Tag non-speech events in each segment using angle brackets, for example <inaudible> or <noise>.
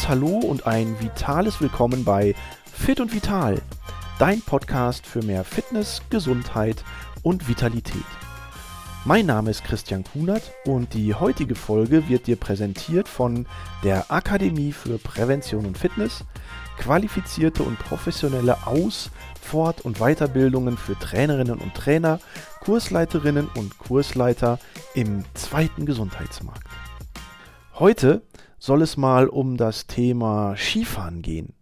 liebes Hallo und ein vitales Willkommen bei Fit und Vital, dein Podcast für mehr Fitness, Gesundheit und Vitalität. Mein Name ist Christian Kunert und die heutige Folge wird dir präsentiert von der Akademie für Prävention und Fitness, qualifizierte und professionelle Aus-, Fort- und Weiterbildungen für Trainerinnen und Trainer, Kursleiterinnen und Kursleiter im zweiten Gesundheitsmarkt. Heute soll es mal um das Thema Skifahren gehen.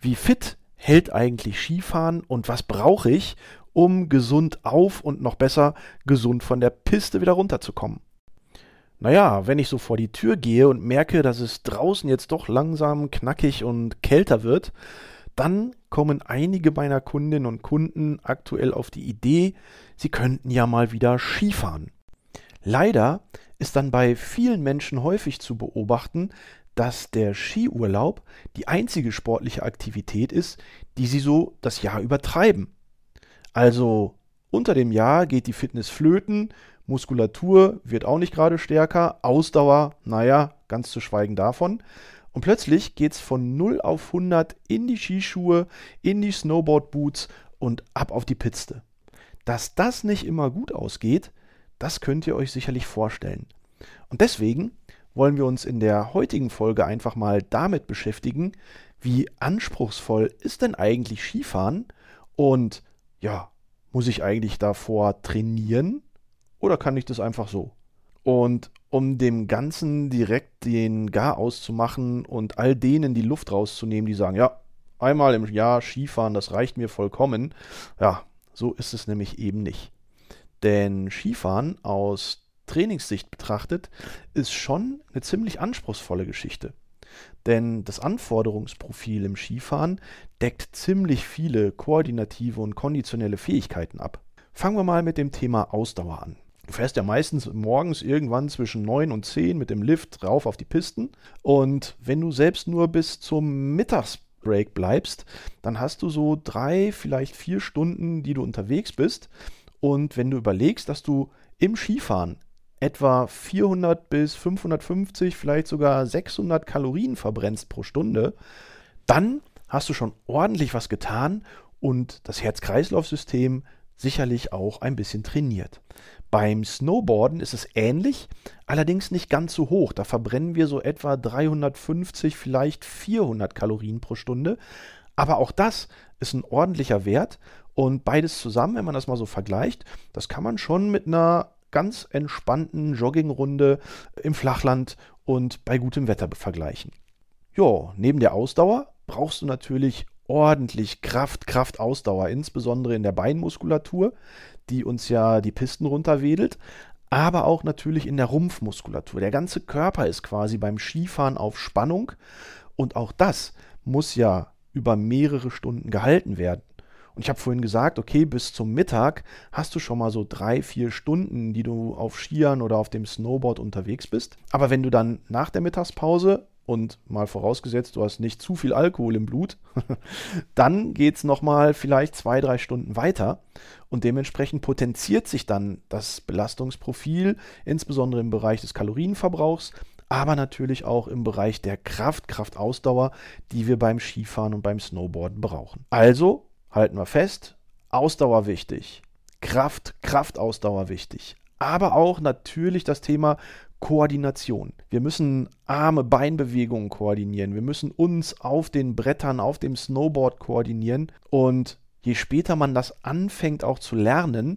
Wie fit hält eigentlich Skifahren und was brauche ich, um gesund auf und noch besser gesund von der Piste wieder runterzukommen? Naja, wenn ich so vor die Tür gehe und merke, dass es draußen jetzt doch langsam knackig und kälter wird, dann kommen einige meiner Kundinnen und Kunden aktuell auf die Idee, sie könnten ja mal wieder Skifahren. Leider ist dann bei vielen Menschen häufig zu beobachten, dass der Skiurlaub die einzige sportliche Aktivität ist, die sie so das Jahr übertreiben. Also unter dem Jahr geht die Fitness flöten, Muskulatur wird auch nicht gerade stärker, Ausdauer, naja, ganz zu schweigen davon. Und plötzlich geht es von 0 auf 100 in die Skischuhe, in die Snowboard-Boots und ab auf die Piste. Dass das nicht immer gut ausgeht, das könnt ihr euch sicherlich vorstellen. Und deswegen wollen wir uns in der heutigen Folge einfach mal damit beschäftigen, wie anspruchsvoll ist denn eigentlich Skifahren und ja, muss ich eigentlich davor trainieren oder kann ich das einfach so? Und um dem Ganzen direkt den Gar auszumachen und all denen die Luft rauszunehmen, die sagen, ja, einmal im Jahr Skifahren, das reicht mir vollkommen. Ja, so ist es nämlich eben nicht. Denn Skifahren aus Trainingssicht betrachtet ist schon eine ziemlich anspruchsvolle Geschichte. Denn das Anforderungsprofil im Skifahren deckt ziemlich viele koordinative und konditionelle Fähigkeiten ab. Fangen wir mal mit dem Thema Ausdauer an. Du fährst ja meistens morgens irgendwann zwischen 9 und 10 mit dem Lift rauf auf die Pisten. Und wenn du selbst nur bis zum Mittagsbreak bleibst, dann hast du so drei, vielleicht vier Stunden, die du unterwegs bist. Und wenn du überlegst, dass du im Skifahren etwa 400 bis 550, vielleicht sogar 600 Kalorien verbrennst pro Stunde, dann hast du schon ordentlich was getan und das Herz-Kreislauf-System sicherlich auch ein bisschen trainiert. Beim Snowboarden ist es ähnlich, allerdings nicht ganz so hoch. Da verbrennen wir so etwa 350, vielleicht 400 Kalorien pro Stunde. Aber auch das ist ein ordentlicher Wert und beides zusammen, wenn man das mal so vergleicht, das kann man schon mit einer ganz entspannten Joggingrunde im Flachland und bei gutem Wetter vergleichen. Ja, neben der Ausdauer brauchst du natürlich ordentlich Kraft, Kraft, Ausdauer, insbesondere in der Beinmuskulatur, die uns ja die Pisten runterwedelt, aber auch natürlich in der Rumpfmuskulatur. Der ganze Körper ist quasi beim Skifahren auf Spannung und auch das muss ja über mehrere Stunden gehalten werden. Und ich habe vorhin gesagt, okay, bis zum Mittag hast du schon mal so drei, vier Stunden, die du auf Skiern oder auf dem Snowboard unterwegs bist. Aber wenn du dann nach der Mittagspause und mal vorausgesetzt, du hast nicht zu viel Alkohol im Blut, <laughs> dann geht es nochmal vielleicht zwei, drei Stunden weiter und dementsprechend potenziert sich dann das Belastungsprofil, insbesondere im Bereich des Kalorienverbrauchs, aber natürlich auch im Bereich der Kraft, Kraftausdauer, die wir beim Skifahren und beim Snowboarden brauchen. Also halten wir fest, Ausdauer wichtig, Kraft, Kraftausdauer wichtig, aber auch natürlich das Thema Koordination. Wir müssen Arme, Beinbewegungen koordinieren. Wir müssen uns auf den Brettern, auf dem Snowboard koordinieren. Und je später man das anfängt auch zu lernen,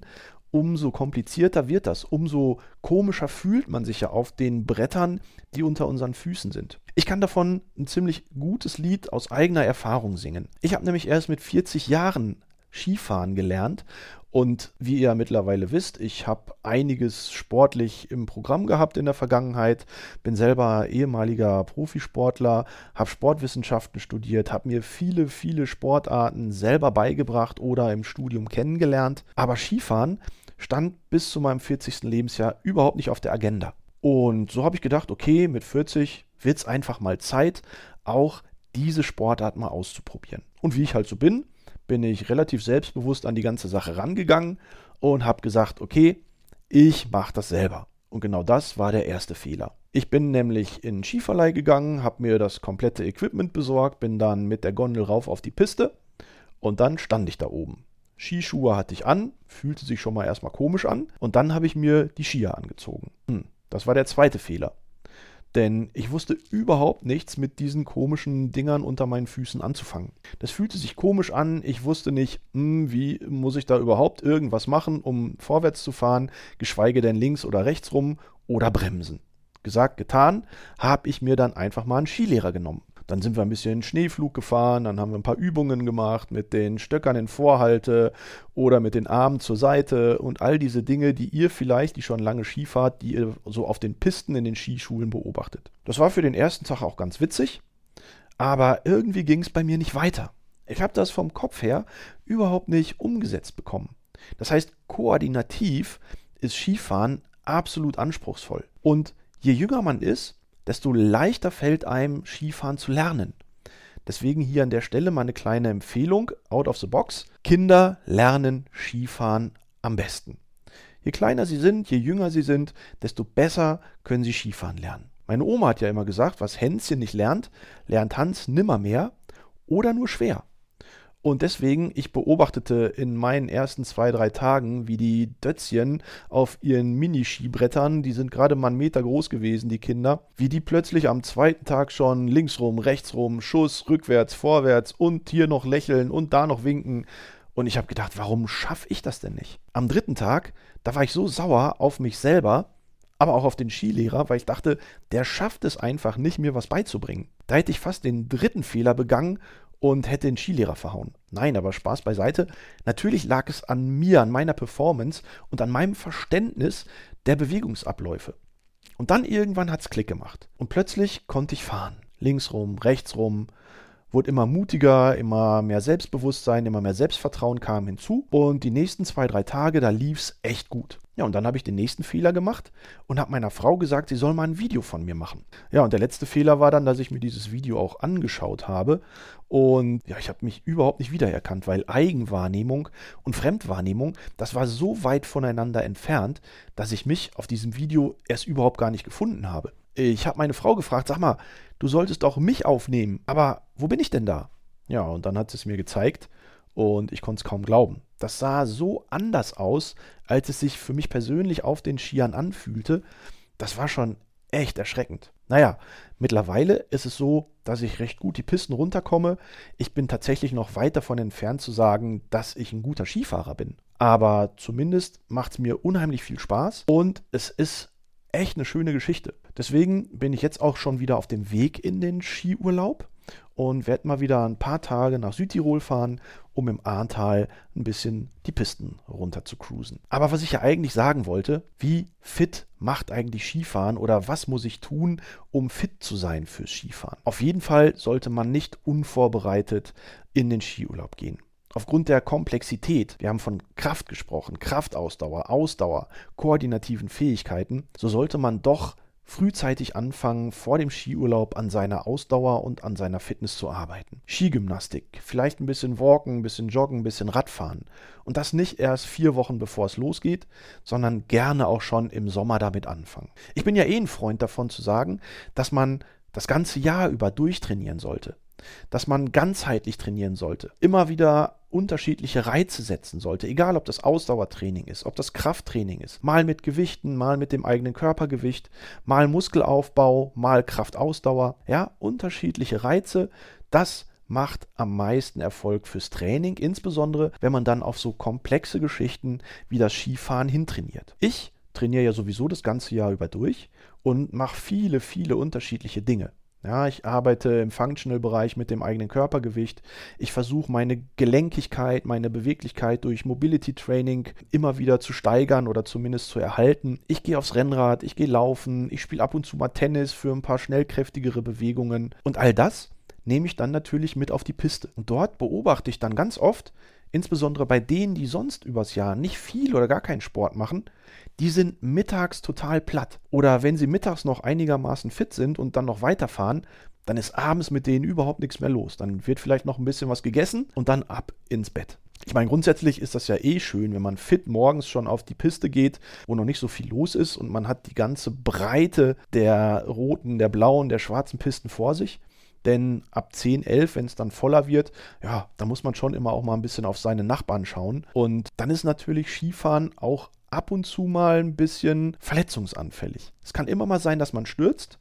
umso komplizierter wird das, umso komischer fühlt man sich ja auf den Brettern, die unter unseren Füßen sind. Ich kann davon ein ziemlich gutes Lied aus eigener Erfahrung singen. Ich habe nämlich erst mit 40 Jahren Skifahren gelernt und wie ihr mittlerweile wisst, ich habe einiges sportlich im Programm gehabt in der Vergangenheit, bin selber ehemaliger Profisportler, habe Sportwissenschaften studiert, habe mir viele, viele Sportarten selber beigebracht oder im Studium kennengelernt. Aber Skifahren stand bis zu meinem 40. Lebensjahr überhaupt nicht auf der Agenda. Und so habe ich gedacht, okay, mit 40 wird es einfach mal Zeit, auch diese Sportart mal auszuprobieren. Und wie ich halt so bin, bin ich relativ selbstbewusst an die ganze Sache rangegangen und habe gesagt, okay, ich mache das selber. Und genau das war der erste Fehler. Ich bin nämlich in Skiverleih gegangen, habe mir das komplette Equipment besorgt, bin dann mit der Gondel rauf auf die Piste und dann stand ich da oben. Skischuhe hatte ich an, fühlte sich schon mal erstmal komisch an und dann habe ich mir die Skier angezogen. Hm, das war der zweite Fehler. Denn ich wusste überhaupt nichts mit diesen komischen Dingern unter meinen Füßen anzufangen. Das fühlte sich komisch an. Ich wusste nicht, hm, wie muss ich da überhaupt irgendwas machen, um vorwärts zu fahren, geschweige denn links oder rechts rum oder bremsen. Gesagt, getan, habe ich mir dann einfach mal einen Skilehrer genommen. Dann sind wir ein bisschen Schneeflug gefahren, dann haben wir ein paar Übungen gemacht mit den Stöckern in Vorhalte oder mit den Armen zur Seite und all diese Dinge, die ihr vielleicht, die schon lange Skifahrt, die ihr so auf den Pisten in den Skischulen beobachtet. Das war für den ersten Tag auch ganz witzig, aber irgendwie ging es bei mir nicht weiter. Ich habe das vom Kopf her überhaupt nicht umgesetzt bekommen. Das heißt, koordinativ ist Skifahren absolut anspruchsvoll. Und je jünger man ist, desto leichter fällt einem Skifahren zu lernen. Deswegen hier an der Stelle meine kleine Empfehlung, out of the box. Kinder lernen Skifahren am besten. Je kleiner sie sind, je jünger sie sind, desto besser können sie Skifahren lernen. Meine Oma hat ja immer gesagt, was Hänschen nicht lernt, lernt Hans nimmermehr oder nur schwer. Und deswegen, ich beobachtete in meinen ersten zwei, drei Tagen, wie die Dötzchen auf ihren Miniskibrettern, die sind gerade mal einen Meter groß gewesen, die Kinder, wie die plötzlich am zweiten Tag schon linksrum, rechtsrum, Schuss, rückwärts, vorwärts und hier noch lächeln und da noch winken. Und ich habe gedacht, warum schaffe ich das denn nicht? Am dritten Tag, da war ich so sauer auf mich selber, aber auch auf den Skilehrer, weil ich dachte, der schafft es einfach nicht, mir was beizubringen. Da hätte ich fast den dritten Fehler begangen und hätte den Skilehrer verhauen. Nein, aber Spaß beiseite. Natürlich lag es an mir, an meiner Performance und an meinem Verständnis der Bewegungsabläufe. Und dann irgendwann hat es Klick gemacht. Und plötzlich konnte ich fahren. Links rum, rechts rum, wurde immer mutiger, immer mehr Selbstbewusstsein, immer mehr Selbstvertrauen kam hinzu. Und die nächsten zwei, drei Tage, da lief es echt gut. Ja, und dann habe ich den nächsten Fehler gemacht und habe meiner Frau gesagt, sie soll mal ein Video von mir machen. Ja, und der letzte Fehler war dann, dass ich mir dieses Video auch angeschaut habe. Und ja, ich habe mich überhaupt nicht wiedererkannt, weil Eigenwahrnehmung und Fremdwahrnehmung, das war so weit voneinander entfernt, dass ich mich auf diesem Video erst überhaupt gar nicht gefunden habe. Ich habe meine Frau gefragt, sag mal, du solltest auch mich aufnehmen, aber wo bin ich denn da? Ja, und dann hat sie es mir gezeigt und ich konnte es kaum glauben. Das sah so anders aus, als es sich für mich persönlich auf den Skiern anfühlte. Das war schon echt erschreckend. Naja, mittlerweile ist es so, dass ich recht gut die Pisten runterkomme. Ich bin tatsächlich noch weit davon entfernt zu sagen, dass ich ein guter Skifahrer bin. Aber zumindest macht es mir unheimlich viel Spaß und es ist echt eine schöne Geschichte. Deswegen bin ich jetzt auch schon wieder auf dem Weg in den Skiurlaub und werde mal wieder ein paar Tage nach Südtirol fahren, um im Ahrtal ein bisschen die Pisten runter zu cruisen. Aber was ich ja eigentlich sagen wollte, wie fit macht eigentlich Skifahren oder was muss ich tun, um fit zu sein fürs Skifahren? Auf jeden Fall sollte man nicht unvorbereitet in den Skiurlaub gehen aufgrund der Komplexität, wir haben von Kraft gesprochen, Kraftausdauer, Ausdauer, koordinativen Fähigkeiten, so sollte man doch frühzeitig anfangen, vor dem Skiurlaub an seiner Ausdauer und an seiner Fitness zu arbeiten. Skigymnastik, vielleicht ein bisschen Walken, ein bisschen Joggen, ein bisschen Radfahren. Und das nicht erst vier Wochen bevor es losgeht, sondern gerne auch schon im Sommer damit anfangen. Ich bin ja eh ein Freund davon zu sagen, dass man das ganze Jahr über durchtrainieren sollte dass man ganzheitlich trainieren sollte, immer wieder unterschiedliche Reize setzen sollte, egal ob das Ausdauertraining ist, ob das Krafttraining ist, mal mit Gewichten, mal mit dem eigenen Körpergewicht, mal Muskelaufbau, mal Kraftausdauer, ja, unterschiedliche Reize, das macht am meisten Erfolg fürs Training, insbesondere wenn man dann auf so komplexe Geschichten wie das Skifahren hintrainiert. Ich trainiere ja sowieso das ganze Jahr über durch und mache viele, viele unterschiedliche Dinge. Ja, ich arbeite im Functional-Bereich mit dem eigenen Körpergewicht. Ich versuche meine Gelenkigkeit, meine Beweglichkeit durch Mobility-Training immer wieder zu steigern oder zumindest zu erhalten. Ich gehe aufs Rennrad, ich gehe laufen, ich spiele ab und zu mal Tennis für ein paar schnellkräftigere Bewegungen. Und all das nehme ich dann natürlich mit auf die Piste. Und dort beobachte ich dann ganz oft, insbesondere bei denen, die sonst übers Jahr nicht viel oder gar keinen Sport machen, die sind mittags total platt. Oder wenn sie mittags noch einigermaßen fit sind und dann noch weiterfahren, dann ist abends mit denen überhaupt nichts mehr los. Dann wird vielleicht noch ein bisschen was gegessen und dann ab ins Bett. Ich meine, grundsätzlich ist das ja eh schön, wenn man fit morgens schon auf die Piste geht, wo noch nicht so viel los ist und man hat die ganze Breite der roten, der blauen, der schwarzen Pisten vor sich. Denn ab 10, 11, wenn es dann voller wird, ja, da muss man schon immer auch mal ein bisschen auf seine Nachbarn schauen. Und dann ist natürlich Skifahren auch ab und zu mal ein bisschen verletzungsanfällig. Es kann immer mal sein, dass man stürzt.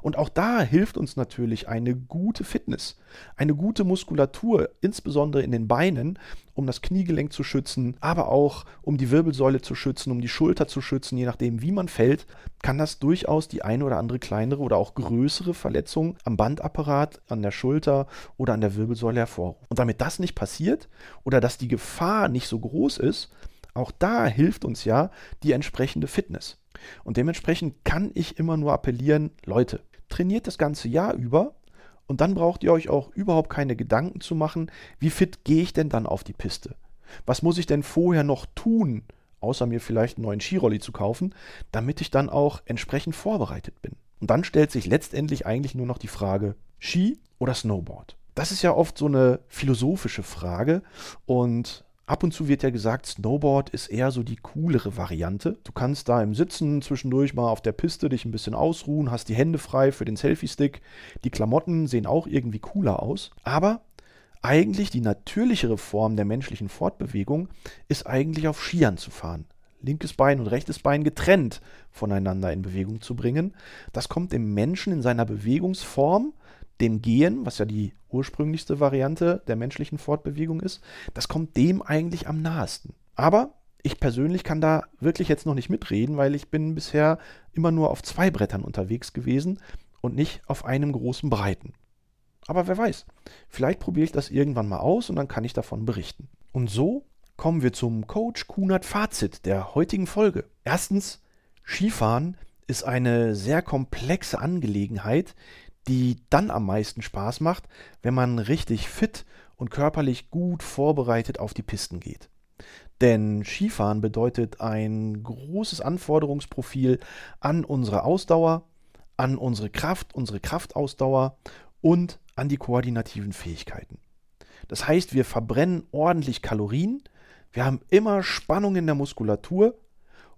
Und auch da hilft uns natürlich eine gute Fitness, eine gute Muskulatur, insbesondere in den Beinen, um das Kniegelenk zu schützen, aber auch um die Wirbelsäule zu schützen, um die Schulter zu schützen, je nachdem, wie man fällt, kann das durchaus die eine oder andere kleinere oder auch größere Verletzung am Bandapparat, an der Schulter oder an der Wirbelsäule hervorrufen. Und damit das nicht passiert oder dass die Gefahr nicht so groß ist, auch da hilft uns ja die entsprechende Fitness. Und dementsprechend kann ich immer nur appellieren, Leute, trainiert das ganze Jahr über und dann braucht ihr euch auch überhaupt keine Gedanken zu machen, wie fit gehe ich denn dann auf die Piste? Was muss ich denn vorher noch tun, außer mir vielleicht einen neuen Skirolli zu kaufen, damit ich dann auch entsprechend vorbereitet bin? Und dann stellt sich letztendlich eigentlich nur noch die Frage, Ski oder Snowboard? Das ist ja oft so eine philosophische Frage und Ab und zu wird ja gesagt, Snowboard ist eher so die coolere Variante. Du kannst da im Sitzen zwischendurch mal auf der Piste dich ein bisschen ausruhen, hast die Hände frei für den Selfie-Stick. Die Klamotten sehen auch irgendwie cooler aus. Aber eigentlich die natürlichere Form der menschlichen Fortbewegung ist eigentlich auf Skiern zu fahren. Linkes Bein und rechtes Bein getrennt voneinander in Bewegung zu bringen. Das kommt dem Menschen in seiner Bewegungsform dem Gehen, was ja die ursprünglichste Variante der menschlichen Fortbewegung ist, das kommt dem eigentlich am nahesten. Aber ich persönlich kann da wirklich jetzt noch nicht mitreden, weil ich bin bisher immer nur auf zwei Brettern unterwegs gewesen und nicht auf einem großen breiten. Aber wer weiß, vielleicht probiere ich das irgendwann mal aus und dann kann ich davon berichten. Und so kommen wir zum Coach Kunert Fazit der heutigen Folge. Erstens, Skifahren ist eine sehr komplexe Angelegenheit, die dann am meisten Spaß macht, wenn man richtig fit und körperlich gut vorbereitet auf die Pisten geht. Denn Skifahren bedeutet ein großes Anforderungsprofil an unsere Ausdauer, an unsere Kraft, unsere Kraftausdauer und an die koordinativen Fähigkeiten. Das heißt, wir verbrennen ordentlich Kalorien, wir haben immer Spannung in der Muskulatur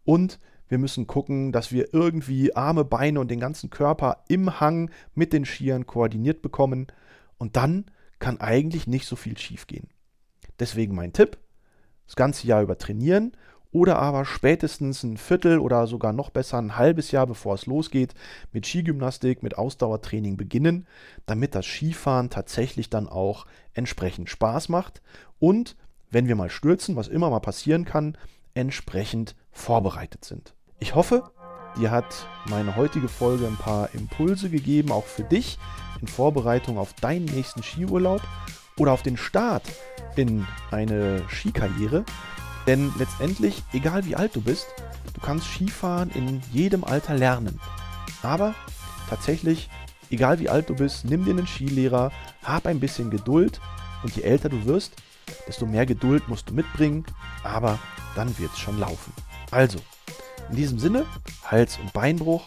und wir müssen gucken, dass wir irgendwie Arme, Beine und den ganzen Körper im Hang mit den Skiern koordiniert bekommen. Und dann kann eigentlich nicht so viel schiefgehen. Deswegen mein Tipp: das ganze Jahr über trainieren oder aber spätestens ein Viertel oder sogar noch besser ein halbes Jahr bevor es losgeht, mit Skigymnastik, mit Ausdauertraining beginnen, damit das Skifahren tatsächlich dann auch entsprechend Spaß macht und wenn wir mal stürzen, was immer mal passieren kann, entsprechend vorbereitet sind. Ich hoffe, dir hat meine heutige Folge ein paar Impulse gegeben, auch für dich in Vorbereitung auf deinen nächsten Skiurlaub oder auf den Start in eine Skikarriere. Denn letztendlich, egal wie alt du bist, du kannst Skifahren in jedem Alter lernen. Aber tatsächlich, egal wie alt du bist, nimm dir einen Skilehrer, hab ein bisschen Geduld und je älter du wirst, desto mehr Geduld musst du mitbringen, aber dann wird es schon laufen. Also, in diesem Sinne, Hals- und Beinbruch,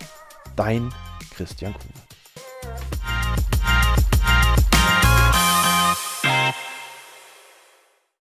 dein Christian Kuhn.